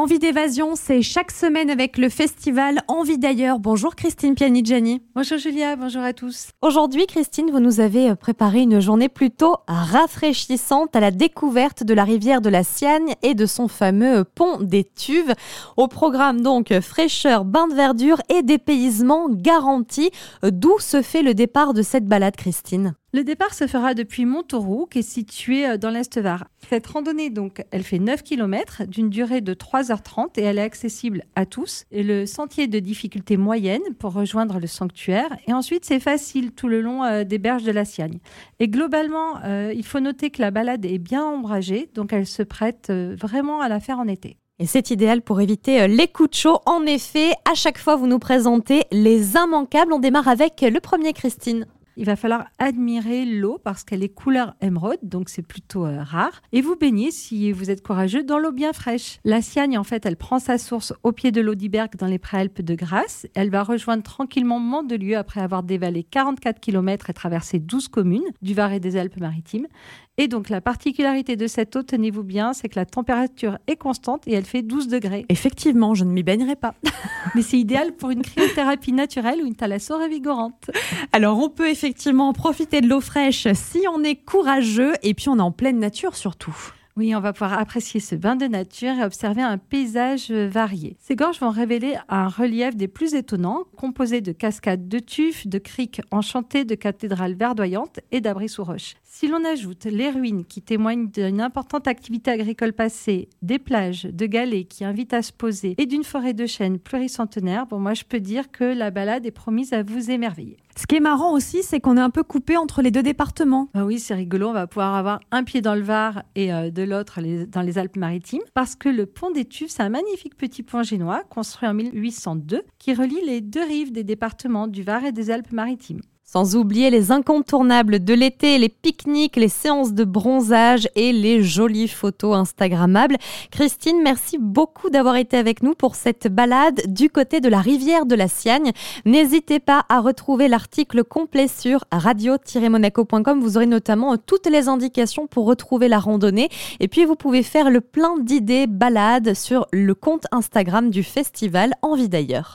Envie d'évasion, c'est chaque semaine avec le festival Envie d'ailleurs. Bonjour Christine Pianigiani. Bonjour Julia, bonjour à tous. Aujourd'hui, Christine, vous nous avez préparé une journée plutôt rafraîchissante à la découverte de la rivière de la Siagne et de son fameux pont des Tuves. Au programme donc fraîcheur, bain de verdure et dépaysement garanti. D'où se fait le départ de cette balade, Christine? Le départ se fera depuis Montauroux, qui est situé euh, dans l'Est Var. Cette randonnée, donc, elle fait 9 km d'une durée de 3h30 et elle est accessible à tous. Et le sentier de difficulté moyenne pour rejoindre le sanctuaire. Et ensuite, c'est facile tout le long euh, des berges de la Siagne. Et globalement, euh, il faut noter que la balade est bien ombragée, donc elle se prête vraiment à la faire en été. Et c'est idéal pour éviter les coups de chaud. En effet, à chaque fois, vous nous présentez les immanquables. On démarre avec le premier, Christine il va falloir admirer l'eau parce qu'elle est couleur émeraude, donc c'est plutôt euh, rare. Et vous baignez, si vous êtes courageux, dans l'eau bien fraîche. La Siagne, en fait, elle prend sa source au pied de l'Audiberg dans les Préalpes de Grasse. Elle va rejoindre tranquillement Mandelieu après avoir dévalé 44 km et traversé 12 communes du Var et des Alpes-Maritimes. Et donc la particularité de cette eau, tenez-vous bien, c'est que la température est constante et elle fait 12 degrés. Effectivement, je ne m'y baignerai pas. Mais c'est idéal pour une cryothérapie naturelle ou une thalasso révigorante. Alors on peut effectivement profiter de l'eau fraîche si on est courageux et puis on est en pleine nature surtout. Oui, on va pouvoir apprécier ce bain de nature et observer un paysage varié. Ces gorges vont révéler un relief des plus étonnants, composé de cascades de tufs, de criques enchantées, de cathédrales verdoyantes et d'abris sous roches. Si l'on ajoute les ruines qui témoignent d'une importante activité agricole passée, des plages, de galets qui invitent à se poser et d'une forêt de chênes pluricentenaire, bon, moi je peux dire que la balade est promise à vous émerveiller. Ce qui est marrant aussi, c'est qu'on est un peu coupé entre les deux départements. Ah oui, c'est rigolo. On va pouvoir avoir un pied dans le Var et euh, de l'autre dans les Alpes-Maritimes. Parce que le pont des Tuves, c'est un magnifique petit pont génois construit en 1802 qui relie les deux rives des départements du Var et des Alpes-Maritimes. Sans oublier les incontournables de l'été, les pique-niques, les séances de bronzage et les jolies photos Instagrammables. Christine, merci beaucoup d'avoir été avec nous pour cette balade du côté de la rivière de la Siagne. N'hésitez pas à retrouver l'article complet sur radio-monaco.com. Vous aurez notamment toutes les indications pour retrouver la randonnée. Et puis, vous pouvez faire le plein d'idées balades sur le compte Instagram du festival Envie d'ailleurs.